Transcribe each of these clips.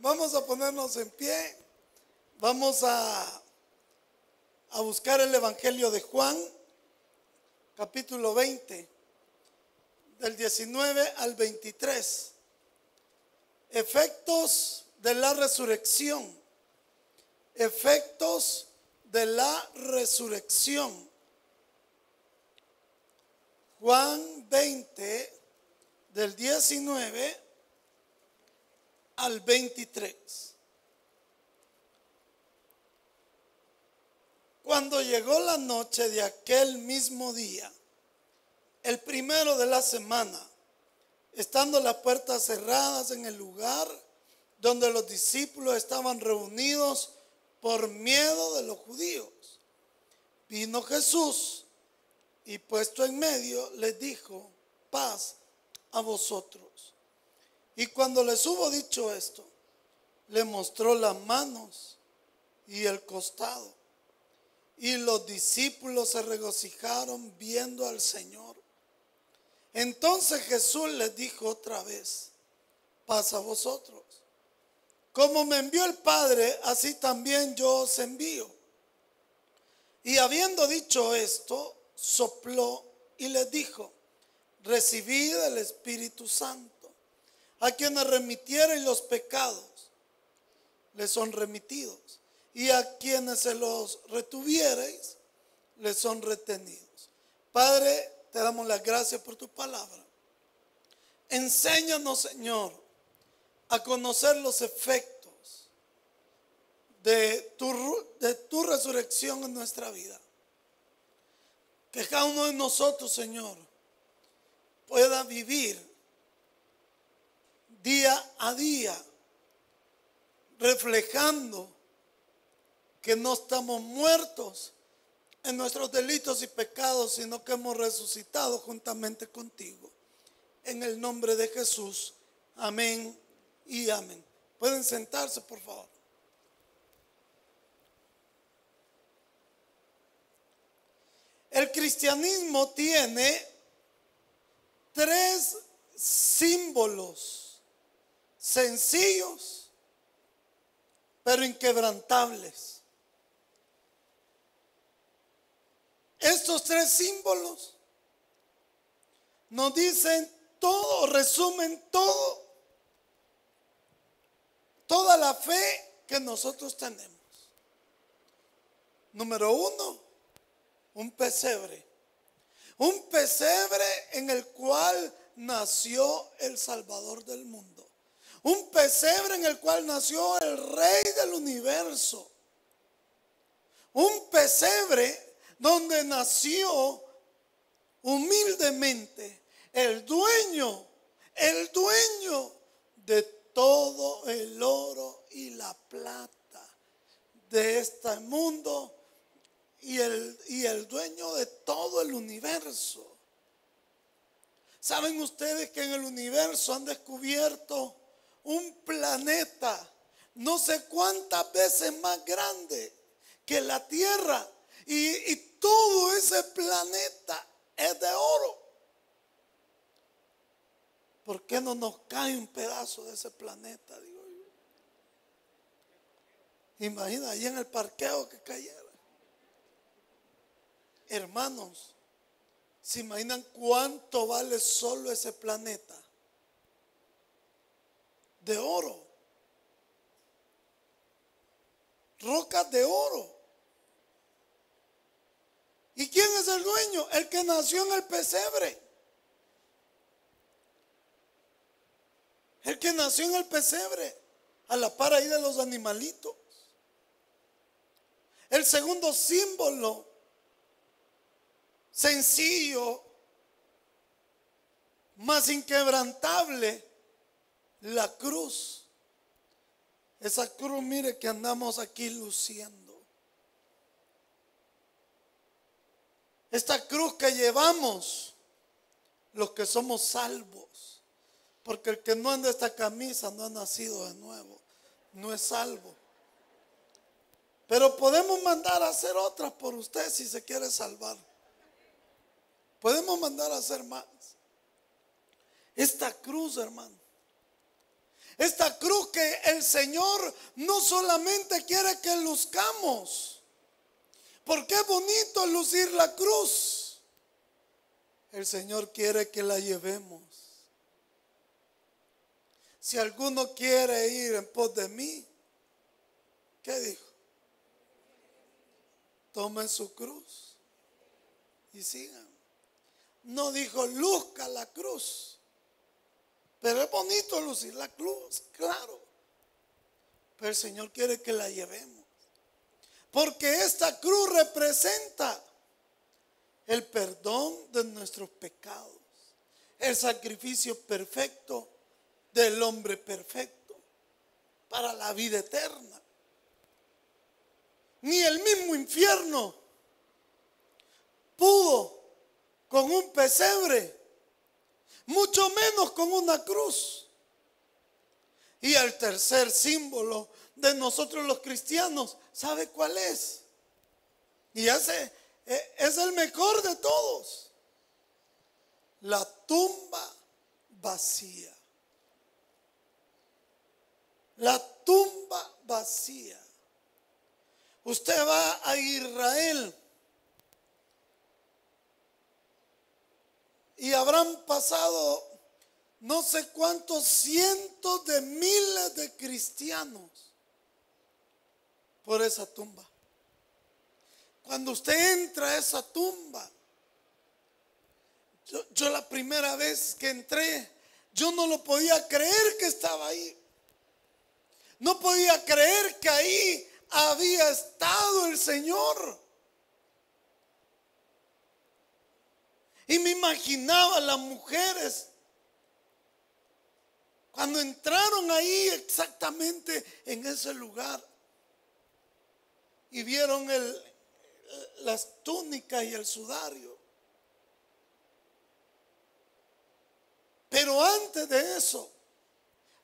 Vamos a ponernos en pie. Vamos a, a buscar el Evangelio de Juan, capítulo 20, del 19 al 23. Efectos de la resurrección. Efectos de la resurrección. Juan 20, del 19 al 23. Cuando llegó la noche de aquel mismo día, el primero de la semana, estando las puertas cerradas en el lugar donde los discípulos estaban reunidos por miedo de los judíos, vino Jesús y puesto en medio les dijo, paz a vosotros. Y cuando les hubo dicho esto, le mostró las manos y el costado. Y los discípulos se regocijaron viendo al Señor. Entonces Jesús les dijo otra vez, pasa a vosotros. Como me envió el Padre, así también yo os envío. Y habiendo dicho esto, sopló y les dijo, recibid el Espíritu Santo. A quienes remitieren los pecados, les son remitidos. Y a quienes se los retuviereis, les son retenidos. Padre, te damos las gracias por tu palabra. Enséñanos, Señor, a conocer los efectos de tu, de tu resurrección en nuestra vida. Que cada uno de nosotros, Señor, pueda vivir día a día, reflejando que no estamos muertos en nuestros delitos y pecados, sino que hemos resucitado juntamente contigo. En el nombre de Jesús, amén y amén. Pueden sentarse, por favor. El cristianismo tiene tres símbolos sencillos, pero inquebrantables. Estos tres símbolos nos dicen todo, resumen todo, toda la fe que nosotros tenemos. Número uno, un pesebre. Un pesebre en el cual nació el Salvador del mundo. Un pesebre en el cual nació el rey del universo. Un pesebre donde nació humildemente el dueño, el dueño de todo el oro y la plata de este mundo y el, y el dueño de todo el universo. ¿Saben ustedes que en el universo han descubierto un planeta no sé cuántas veces más grande que la Tierra. Y, todo ese planeta es de oro. ¿Por qué no nos cae un pedazo de ese planeta? Digo. Imagina ahí en el parqueo que cayera. Hermanos, ¿se imaginan cuánto vale solo ese planeta? De oro. Rocas de oro. ¿Y quién es el dueño? El que nació en el pesebre. El que nació en el pesebre. A la par ahí de los animalitos. El segundo símbolo sencillo, más inquebrantable, la cruz. Esa cruz, mire que andamos aquí luciendo. Esta cruz que llevamos, los que somos salvos. Porque el que no anda esta camisa no ha nacido de nuevo. No es salvo. Pero podemos mandar a hacer otras por usted si se quiere salvar. Podemos mandar a hacer más. Esta cruz, hermano Esta cruz que el Señor no solamente quiere que luzcamos, porque es bonito lucir la cruz. El Señor quiere que la llevemos. Si alguno quiere ir en pos de mí, ¿qué dijo? Tomen su cruz y sigan. No dijo luzca la cruz. Pero es bonito lucir la cruz, claro. Pero el Señor quiere que la llevemos. Porque esta cruz representa el perdón de nuestros pecados, el sacrificio perfecto del hombre perfecto para la vida eterna. Ni el mismo infierno pudo con un pesebre, mucho menos con una cruz. Y el tercer símbolo de nosotros los cristianos, ¿sabe cuál es? Y ese e, es el mejor de todos. La tumba vacía. La tumba vacía. Usted va a Israel y habrán pasado no sé cuántos cientos de miles de cristianos por esa tumba. Cuando usted entra a esa tumba, yo, yo, la primera vez que entré, yo no lo podía creer que estaba ahí. No podía creer que ahí había estado el Señor. Y me imaginaba las mujeres cuando entraron ahí exactamente en ese lugar y vieron las túnicas y el sudario. Pero antes de eso,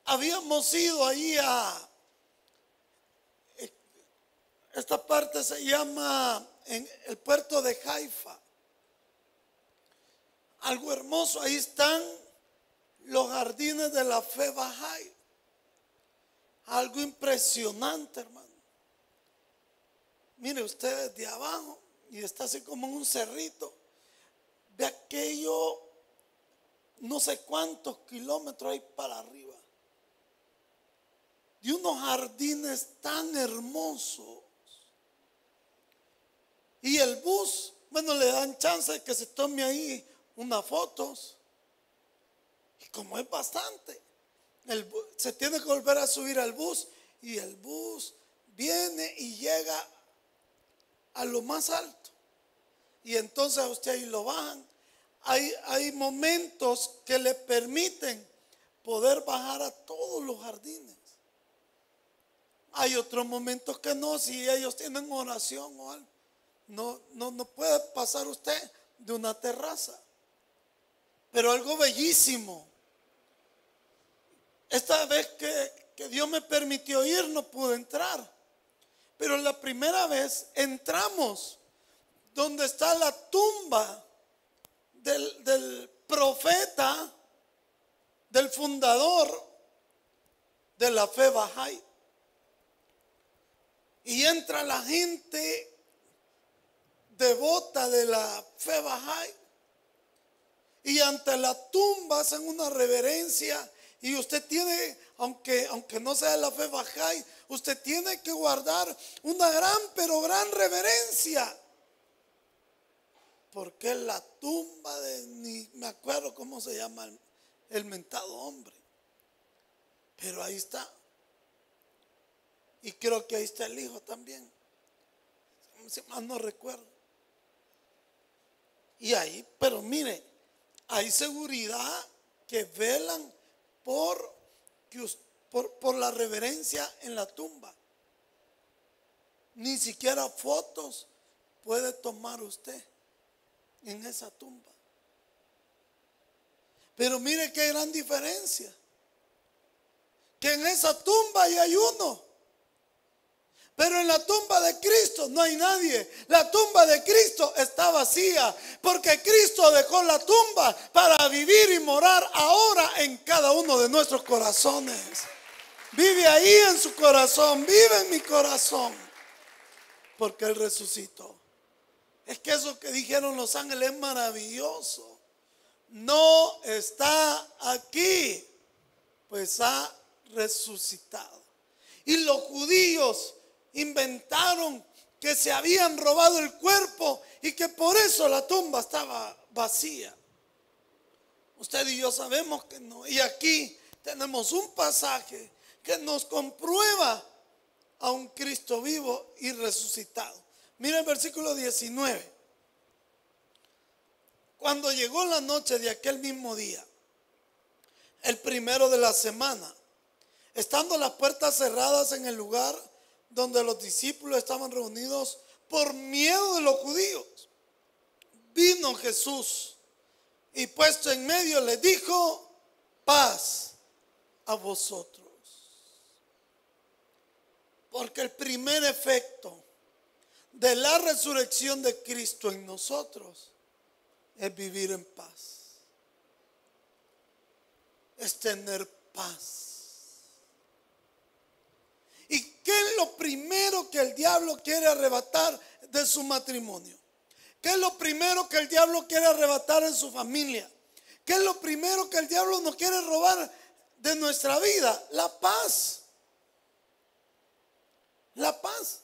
habíamos ido ahí a... Esta parte se llama el puerto de Haifa. Algo hermoso, ahí están los jardines de la fe Bahá'í. Algo impresionante, hermano. Mire usted de abajo y está así como en un cerrito. Ve aquello, no sé cuántos kilómetros hay para arriba. Y unos jardines tan hermosos. Y el bus, bueno, le dan chance de que se tome ahí unas fotos. Y como es bastante, se tiene que volver a subir al bus. Y el bus viene y llega a lo más alto. Y entonces usted ahí lo bajan. Hay, hay momentos que le permiten poder bajar a todos los jardines. Hay otros momentos que no, si ellos tienen oración o algo. No, no, no puede pasar usted de una terraza. Pero algo bellísimo. Esta vez que, que Dios me permitió ir, no pude entrar. Pero la primera vez entramos donde está la tumba del, del profeta, del fundador de la fe Bahá'í. Y entra la gente devota de la fe Bahá'í. Y ante la tumba hacen una reverencia. Y usted tiene, aunque, aunque no sea de la fe Bahá'í, usted tiene que guardar una gran, pero gran reverencia. Porque es la tumba de, ni me acuerdo cómo se llama el, el mentado hombre. Pero ahí está. Y creo que ahí está el hijo también. Si más no recuerdo. Y ahí, pero mire, hay seguridad que velan por, por, por la reverencia en la tumba. Ni siquiera fotos puede tomar usted en esa tumba. Pero mire qué gran diferencia. Que en esa tumba hay uno pero en la tumba de Cristo no hay nadie. La tumba de Cristo está vacía porque Cristo dejó la tumba para vivir y morar ahora en cada uno de nuestros corazones. Vive ahí en su corazón, vive en mi corazón. Porque Él resucitó. Es que eso que dijeron los ángeles es maravilloso. No está aquí, pues ha resucitado. Y los judíos inventaron que se habían robado el cuerpo y que por eso la tumba estaba vacía. Usted y yo sabemos que no. Y aquí tenemos un pasaje que nos comprueba a un Cristo vivo y resucitado. Mira el versículo 19. Cuando llegó la noche de aquel mismo día, el primero de la semana, estando las puertas cerradas en el lugar donde los discípulos estaban reunidos por miedo de los judíos, vino Jesús y puesto en medio le dijo, paz a vosotros. Porque el primer efecto de la resurrección de Cristo en nosotros es vivir en paz. Es tener paz. ¿Y qué es lo primero que el diablo quiere arrebatar de su matrimonio? ¿Qué es lo primero que el diablo quiere arrebatar en su familia? ¿Qué es lo primero que el diablo nos quiere robar de nuestra vida? La paz. La paz.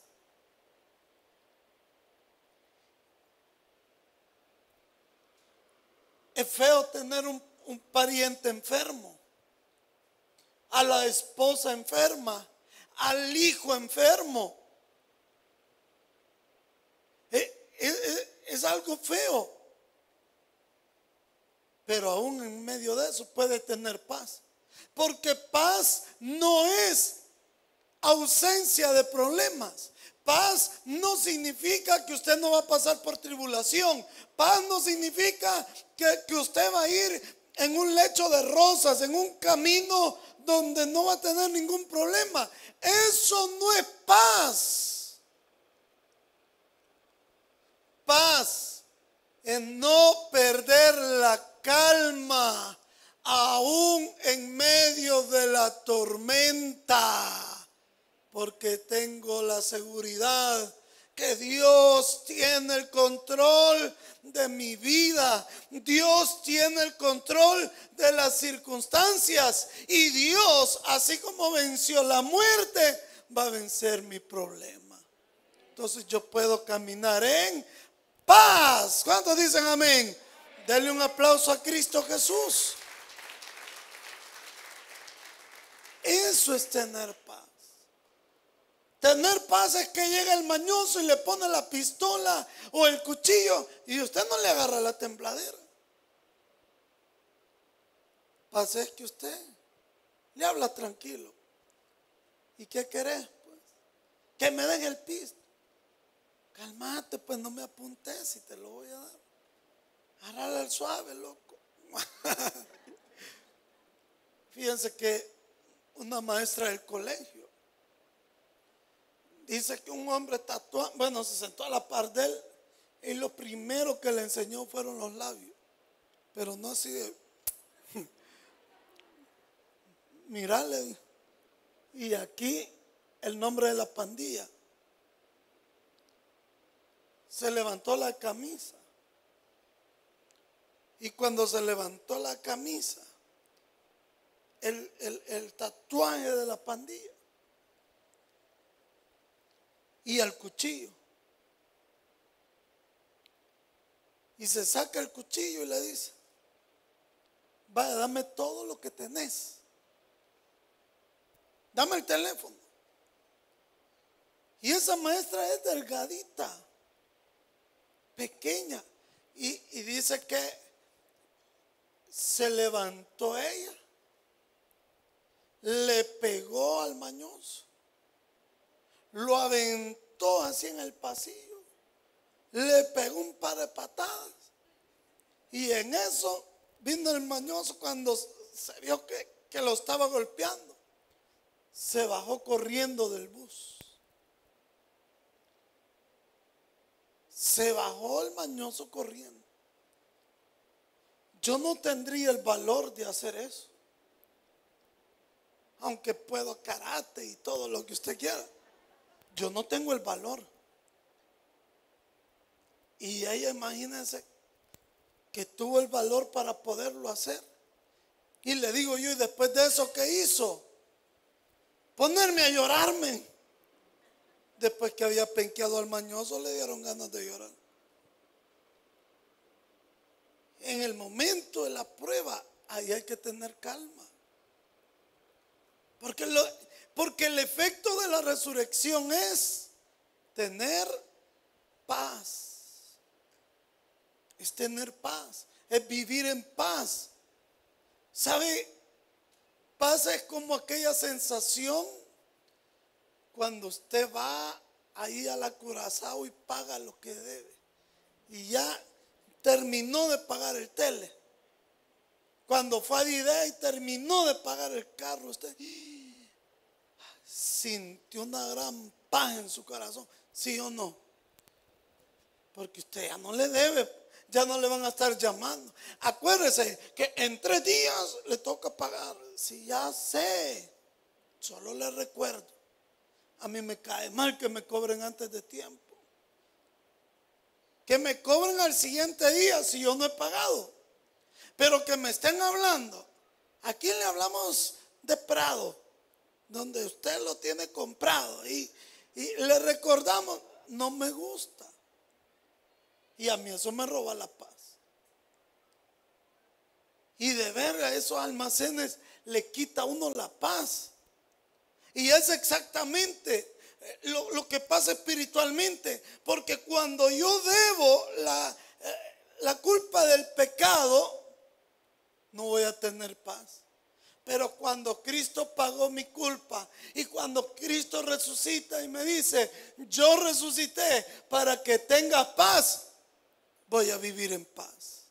Es feo tener un, pariente enfermo, a la esposa enferma, al hijo enfermo. Eh, eh, eh, es algo feo. Pero aún en medio de eso puede tener paz. Porque paz no es ausencia de problemas. Paz no significa que usted no va a pasar por tribulación. Paz no significa que, usted va a ir en un lecho de rosas, en un camino donde no va a tener ningún problema. Eso no es paz. Paz en no perder la calma aún en medio de la tormenta porque tengo la seguridad que Dios tiene el control de mi vida. Dios tiene el control de las circunstancias. Y Dios, así como venció la muerte, va a vencer mi problema. Entonces yo puedo caminar en paz. ¿Cuántos dicen amén? Denle un aplauso a Cristo Jesús. Eso es tener paz. Tener paz es que llega el mañoso y le pone la pistola o el cuchillo y usted no le agarra la tembladera. Paz es que usted le habla tranquilo. ¿Y qué querés? Pues que me den el pisto. Calmate, pues no me apuntes si te lo voy a dar. Agarrale al suave, loco. Fíjense que una maestra del colegio Dice que un hombre tatuado, bueno, se sentó a la par de él y lo primero que le enseñó fueron los labios. Pero no así de... Mirale. Y aquí el nombre de la pandilla. Se levantó la camisa. Y cuando se levantó la camisa, el, el tatuaje de la pandilla y al cuchillo. Y se saca el cuchillo y le dice, vaya, dame todo lo que tenés. Dame el teléfono. Y esa maestra es delgadita, pequeña. Y, y dice que se levantó ella, le pegó al mañoso lo aventó así en el pasillo, le pegó un par de patadas y en eso vino el mañoso cuando se vio que, que lo estaba golpeando. Se bajó corriendo del bus. Se bajó el mañoso corriendo. Yo no tendría el valor de hacer eso. aunque puedo karate y todo lo que usted quiera. Yo no tengo el valor. Y ella, imagínense, que tuvo el valor para poderlo hacer. Y le digo yo, y después de eso, ¿qué hizo? Ponerme a llorarme. Después que había penqueado al mañoso, le dieron ganas de llorar. En el momento de la prueba, ahí hay que tener calma. Porque, lo, porque el efecto de la resurrección es tener paz. Es tener paz. Es vivir en paz. ¿Sabe? Paz es como aquella sensación cuando usted va ahí a la Curazao y paga lo que debe. Y ya terminó de pagar el tele. Cuando fue a Didea y terminó de pagar el carro, usted sintió una gran paz en su corazón, ¿sí o no? Porque usted ya no le debe, ya no le van a estar llamando. Acuérdese que en tres días le toca pagar. Si ya sé, solo le recuerdo. A mí me cae mal que me cobren antes de tiempo. Que me cobren al siguiente día si yo no he pagado. Pero que me estén hablando. ¿A quién le hablamos de Prado? Donde usted lo tiene comprado. Y, y le recordamos, no me gusta. Y a mí eso me roba la paz. Y de ver a esos almacenes le quita a uno la paz. Y es exactamente lo, que pasa espiritualmente. Porque cuando yo debo la, eh, la culpa del pecado, no voy a tener paz. Pero cuando Cristo pagó mi culpa y cuando Cristo resucita y me dice, yo resucité para que tengas paz, voy a vivir en paz.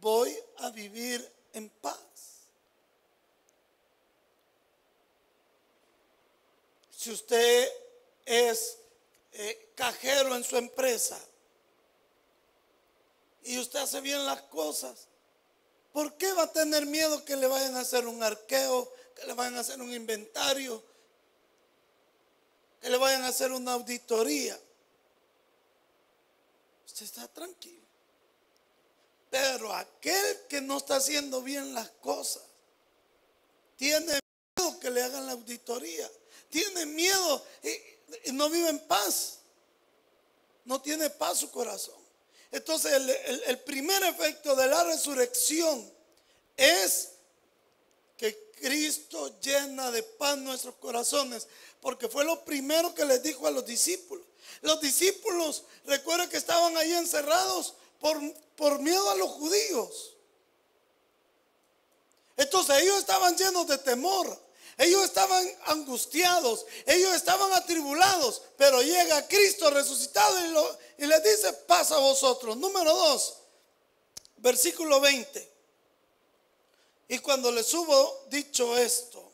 Voy a vivir en paz. Si usted es eh, cajero en su empresa y usted hace bien las cosas, ¿por qué va a tener miedo que le vayan a hacer un arqueo, que le vayan a hacer un inventario, que le vayan a hacer una auditoría? Usted está tranquilo. Pero aquel que no está haciendo bien las cosas, tiene miedo que le hagan la auditoría tiene miedo y, no vive en paz. No tiene paz su corazón. Entonces el, primer efecto de la resurrección es que Cristo llena de paz nuestros corazones, porque fue lo primero que les dijo a los discípulos. Los discípulos, recuerden que estaban ahí encerrados por, por miedo a los judíos. Entonces ellos estaban llenos de temor. Ellos estaban angustiados, ellos estaban atribulados, pero llega Cristo resucitado y, les dice, pasa a vosotros. Número dos, versículo 20. Y cuando les hubo dicho esto,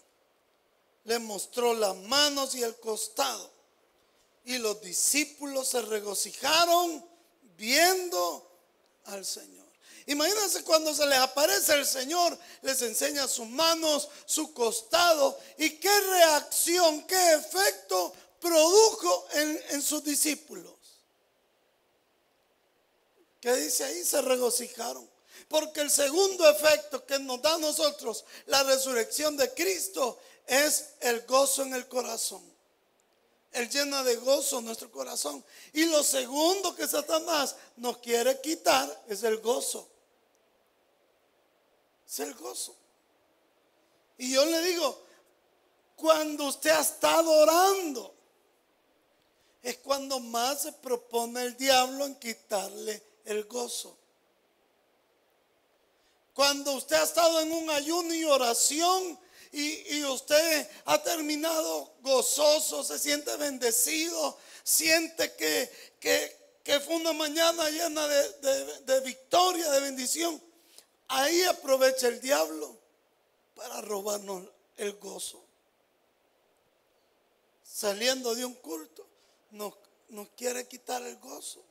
le mostró las manos y el costado. Y los discípulos se regocijaron viendo al Señor. Imagínense cuando se les aparece el Señor, les enseña sus manos, su costado y qué reacción, qué efecto produjo en, sus discípulos. ¿Qué dice ahí? Se regocijaron. Porque el segundo efecto que nos da a nosotros la resurrección de Cristo es el gozo en el corazón. Él llena de gozo nuestro corazón. Y lo segundo que Satanás nos quiere quitar es el gozo es el gozo. Y yo le digo, cuando usted ha estado orando, es cuando más se propone el diablo en quitarle el gozo. Cuando usted ha estado en un ayuno y oración y, usted ha terminado gozoso, se siente bendecido, siente que, que, fue una mañana llena de victoria, de bendición. Ahí aprovecha el diablo para robarnos el gozo. Saliendo de un culto, nos, quiere quitar el gozo.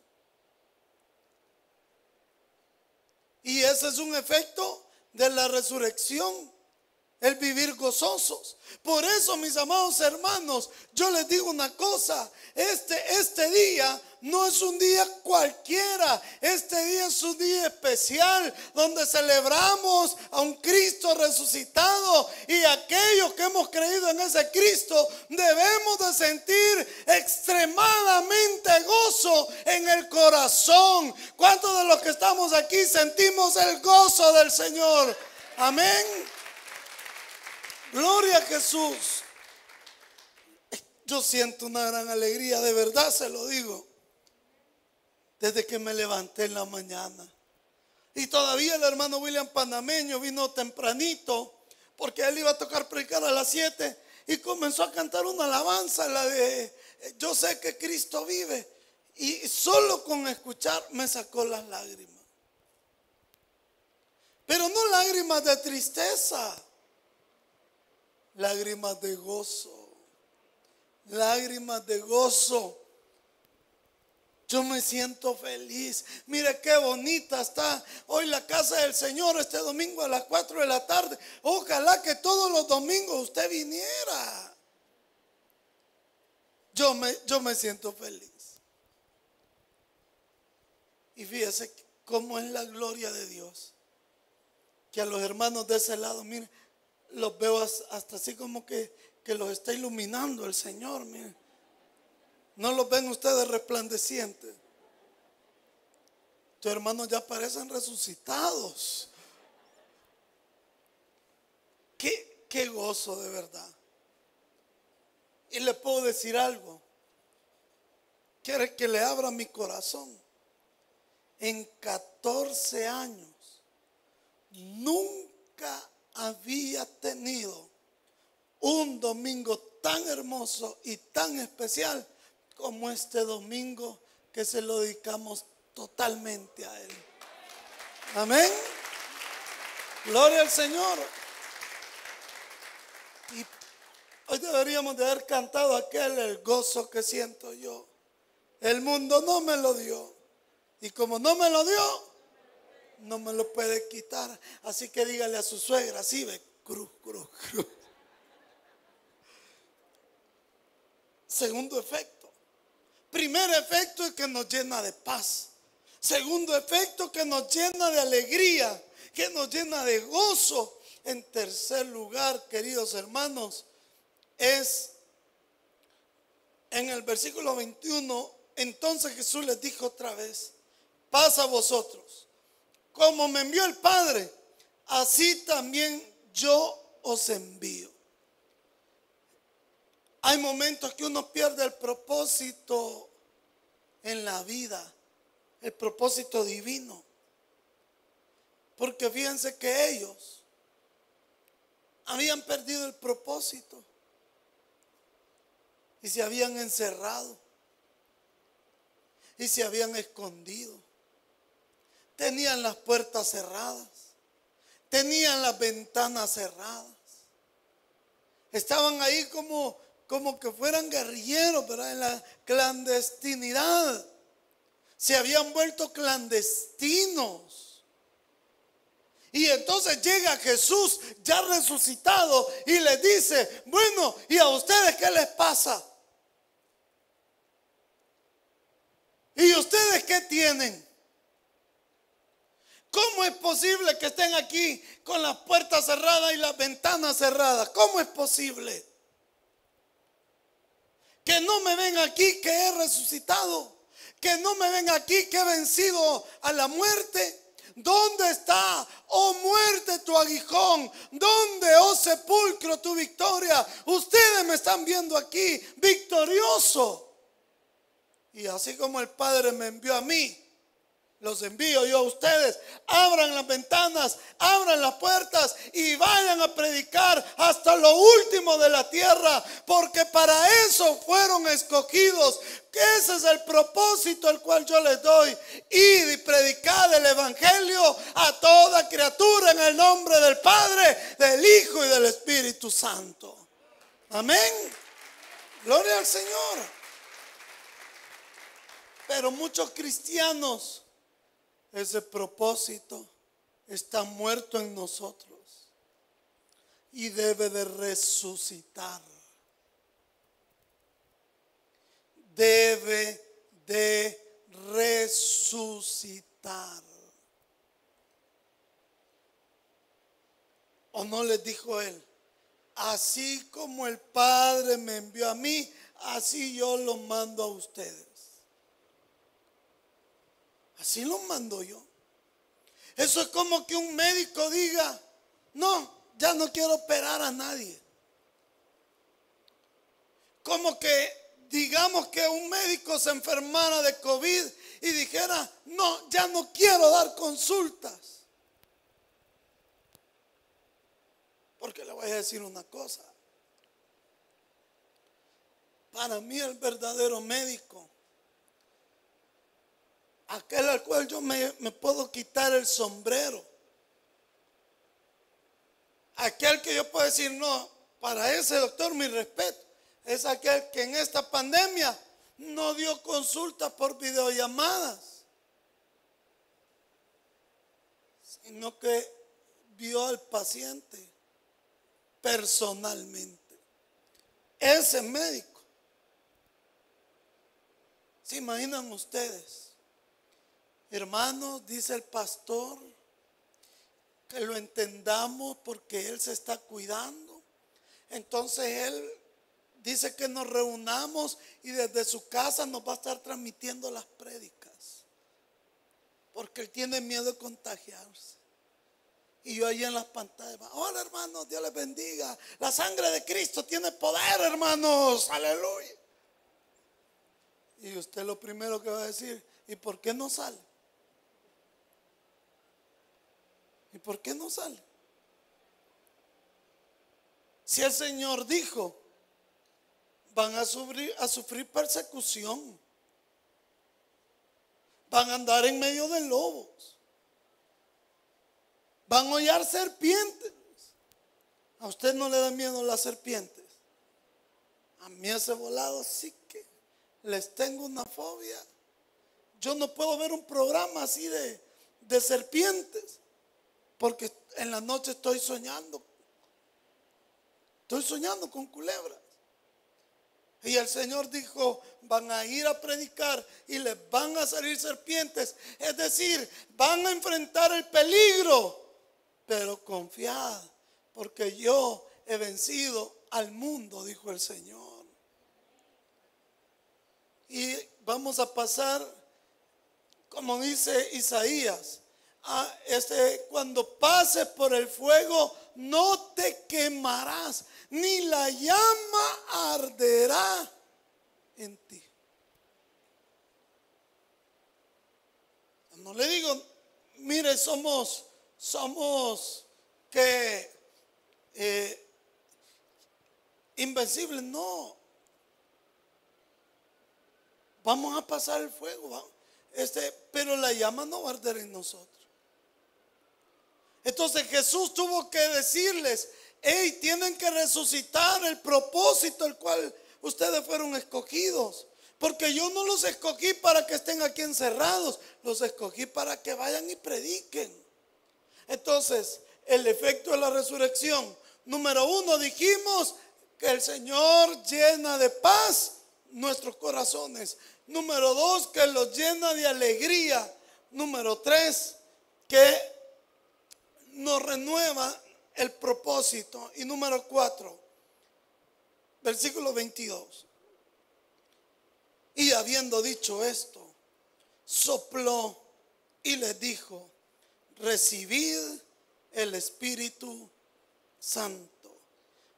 Y ese es un efecto de la resurrección. el vivir gozosos. Por eso, mis amados hermanos, yo les digo una cosa, este, este día no es un día cualquiera, este día es un día especial donde celebramos a un Cristo resucitado y aquellos que hemos creído en ese Cristo debemos de sentir extremadamente gozo en el corazón. ¿Cuántos de los que estamos aquí sentimos el gozo del Señor? Amén. Gloria a Jesús. Yo siento una gran alegría, de verdad se lo digo, desde que me levanté en la mañana. Y todavía el hermano William Panameño vino tempranito, porque él iba a tocar predicar a las 7 y comenzó a cantar una alabanza, la de Yo sé que Cristo vive. Y solo con escuchar me sacó las lágrimas. Pero no lágrimas de tristeza lágrimas de gozo, lágrimas de gozo. Yo me siento feliz. Mire qué bonita está hoy la casa del Señor este domingo a las 4 de la tarde. Ojalá que todos los domingos usted viniera. Yo me, yo me siento feliz. Y fíjese cómo es la gloria de Dios. Que a los hermanos de ese lado, mire, los veo hasta así como que, que los está iluminando el Señor. Miren. No los ven ustedes resplandecientes. Tus hermanos ya parecen resucitados. Qué, gozo de verdad. Y le puedo decir algo. Quiere que le abra mi corazón. En 14 años nunca había tenido un domingo tan hermoso y tan especial como este domingo que se lo dedicamos totalmente a Él. Amén. Gloria al Señor. Y hoy deberíamos de haber cantado aquel el gozo que siento yo. El mundo no me lo dio. Y como no me lo dio, no me lo puede quitar. Así que dígale a su suegra, así ve, cruz, cruz, cruz. Segundo efecto. Primer efecto es que nos llena de paz. Segundo efecto que nos llena de alegría, que nos llena de gozo. En tercer lugar, queridos hermanos, es en el versículo 21, entonces Jesús les dijo otra vez, paz a vosotros como me envió el Padre, así también yo os envío. Hay momentos que uno pierde el propósito en la vida, el propósito divino. Porque fíjense que ellos habían perdido el propósito y se habían encerrado y se habían escondido tenían las puertas cerradas, tenían las ventanas cerradas. Estaban ahí como, como que fueran guerrilleros, ¿verdad? En la clandestinidad. Se habían vuelto clandestinos. Y entonces llega Jesús ya resucitado y les dice, bueno, ¿y a ustedes qué les pasa? ¿Y ustedes qué tienen? ¿Cómo es posible que estén aquí con las puertas cerradas y las ventanas cerradas? ¿Cómo es posible? Que no me ven aquí que he resucitado. Que no me ven aquí que he vencido a la muerte. ¿Dónde está, oh muerte, tu aguijón? ¿Dónde, oh sepulcro, tu victoria? Ustedes me están viendo aquí victorioso. Y así como el Padre me envió a mí, los envío yo a ustedes. Abran las ventanas, abran las puertas y vayan a predicar hasta lo último de la tierra, porque para eso fueron escogidos. Ese es el propósito al cual yo les doy. Ir y predicar el Evangelio a toda criatura en el nombre del Padre, del Hijo y del Espíritu Santo. Amén. Gloria al Señor. Pero muchos cristianos ese propósito está muerto en nosotros. y debe de resucitar. Debe de resucitar. ¿O no les dijo él? Así como el Padre me envió a mí, así yo lo mando a ustedes. Así lo mando yo. Eso es como que un médico diga, no, ya no quiero operar a nadie. Como que digamos que un médico se enfermara de COVID y dijera, no, ya no quiero dar consultas. Porque le voy a decir una cosa. Para mí el verdadero médico, aquel al cual yo me, puedo quitar el sombrero, aquel que yo puedo decir, no, para ese doctor mi respeto, es aquel que en esta pandemia no dio consulta por videollamadas, sino que vio al paciente personalmente. Ese médico. ¿Se imaginan ustedes? Hermanos, dice el pastor, que lo entendamos porque Él se está cuidando. Entonces Él dice que nos reunamos y desde su casa nos va a estar transmitiendo las prédicas. Porque Él tiene miedo de contagiarse. Y yo ahí en las pantallas, hola hermanos, Dios les bendiga. La sangre de Cristo tiene poder, hermanos, aleluya. Y usted lo primero que va a decir, ¿y por qué no sale? ¿Y por qué no sale? Si el Señor dijo, van a sufrir, persecución, van a andar en medio de lobos van a hollar serpientes. ¿A usted no le da miedo las serpientes? A mí ese volado sí que les tengo una fobia. Yo no puedo ver un programa así de serpientes, porque en la noche estoy soñando. Estoy soñando con culebras. Y el Señor dijo, van a ir a predicar y les van a salir serpientes. Es decir, van a enfrentar el peligro pero confiad, porque yo he vencido al mundo, dijo el Señor. Y vamos a pasar, como dice Isaías, a este, cuando pases por el fuego, no te quemarás, ni la llama arderá en ti. No le digo, mire, somos somos que eh, invencibles, no. Vamos a pasar el fuego, este, pero la llama no va a arder en nosotros. Entonces Jesús tuvo que decirles, hey, tienen que resucitar el propósito el cual ustedes fueron escogidos. Porque yo no los escogí para que estén aquí encerrados, los escogí para que vayan y prediquen. Entonces, el efecto de la resurrección. Número uno, dijimos que el Señor llena de paz nuestros corazones. Número dos, que los llena de alegría. Número tres, que nos renueva el propósito. Y número cuatro, versículo 22. Y habiendo dicho esto, sopló y les dijo, recibid el Espíritu Santo.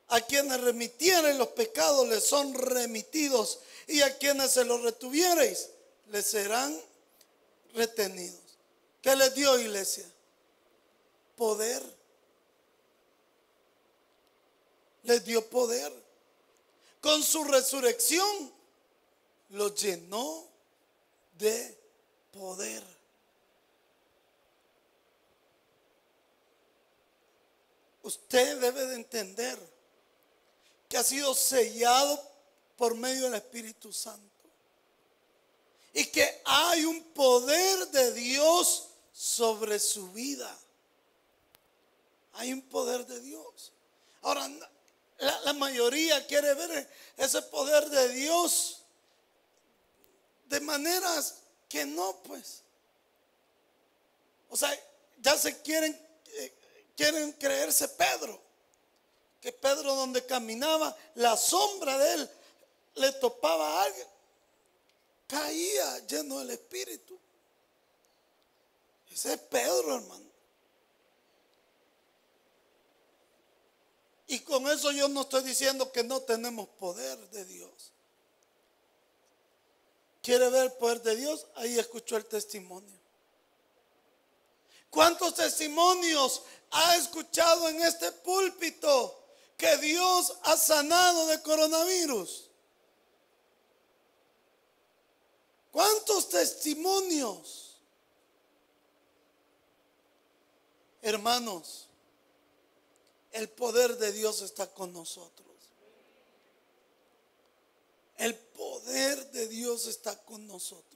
A quienes remitieren los pecados les son remitidos y a quienes se los retuviereis les serán retenidos. ¿Qué les dio iglesia? Poder. Les dio poder. Con su resurrección los llenó de poder. usted debe de entender que ha sido sellado por medio del Espíritu Santo. Y que hay un poder de Dios sobre su vida. Hay un poder de Dios. Ahora, la, mayoría quiere ver ese poder de Dios de maneras que no, pues. O sea, ya se quieren, eh, quieren creerse Pedro. Que Pedro donde caminaba, la sombra de él le topaba a alguien. Caía lleno del Espíritu. Ese es Pedro, hermano. Y con eso yo no estoy diciendo que no tenemos poder de Dios. ¿Quiere ver el poder de Dios? Ahí escuchó el testimonio. ¿Cuántos testimonios ha escuchado en este púlpito que Dios ha sanado de coronavirus? ¿Cuántos testimonios? Hermanos, el poder de Dios está con nosotros. El poder de Dios está con nosotros.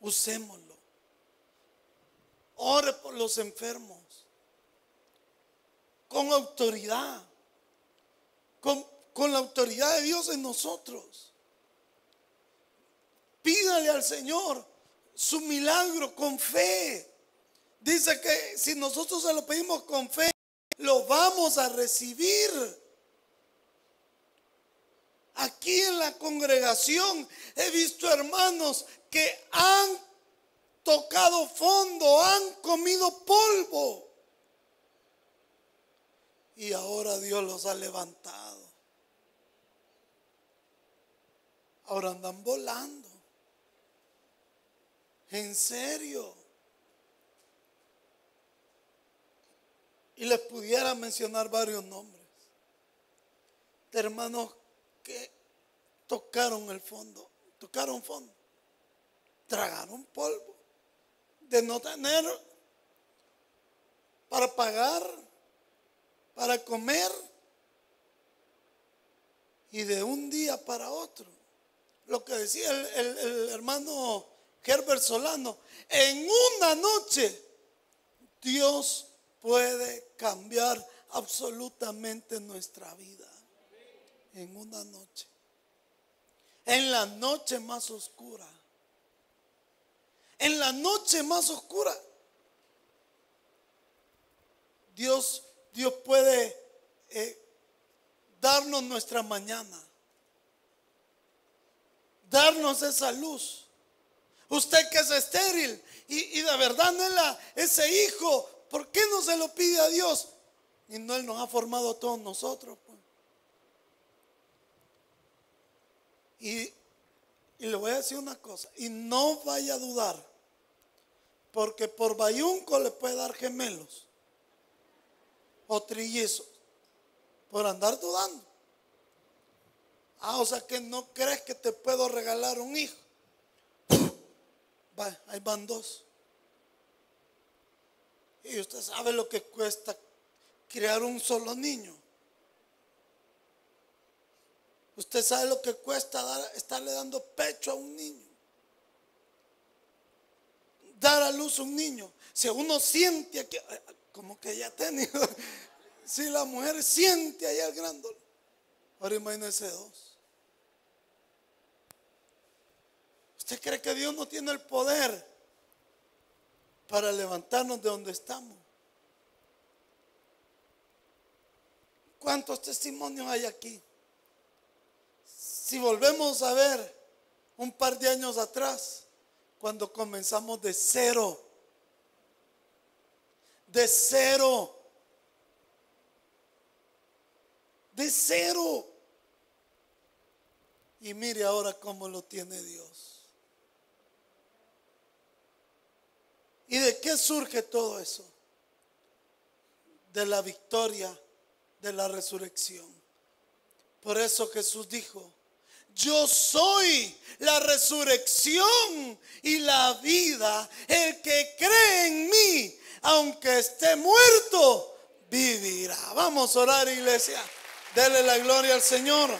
Usémoslo. Ore por los enfermos. Con autoridad. Con, con la autoridad de Dios en nosotros. Pídale al Señor su milagro con fe. Dice que si nosotros se lo pedimos con fe, lo vamos a recibir. Aquí en la congregación he visto hermanos que han tocado fondo, han comido polvo. Y ahora Dios los ha levantado. Ahora andan volando. En serio. Y les pudiera mencionar varios nombres. De hermanos que tocaron el fondo, tocaron fondo, tragaron polvo, de no tener para pagar, para comer, y de un día para otro. Lo que decía el, el hermano Herbert Solano, en una noche Dios puede cambiar absolutamente nuestra vida en una noche. En la noche más oscura. En la noche más oscura. Dios, Dios puede eh, darnos nuestra mañana. Darnos esa luz. Usted que es estéril y, y de verdad anhela ese hijo, ¿por qué no se lo pide a Dios? Y no Él nos ha formado a todos nosotros. Y, le voy a decir una cosa, y no vaya a dudar, porque por bayunco le puede dar gemelos o trillizos, por andar dudando. Ah, o sea que no crees que te puedo regalar un hijo. Va, ahí van dos. Y usted sabe lo que cuesta criar un solo niño. Usted sabe lo que cuesta estarle dando pecho a un niño. Dar a luz a un niño. Si uno siente que, como que ya ha tenido, si la mujer siente allá el grándolo, ahora imagínese dos. ¿Usted cree que Dios no tiene el poder para levantarnos de donde estamos? ¿Cuántos testimonios hay aquí? Si volvemos a ver un par de años atrás, cuando comenzamos de cero, de cero, de cero. Y mire ahora cómo lo tiene Dios. ¿Y de qué surge todo eso? De la victoria de la resurrección. Por eso Jesús dijo, yo soy la resurrección y la vida. El que cree en mí, aunque esté muerto, vivirá. Vamos a orar, iglesia. Dele la gloria al Señor.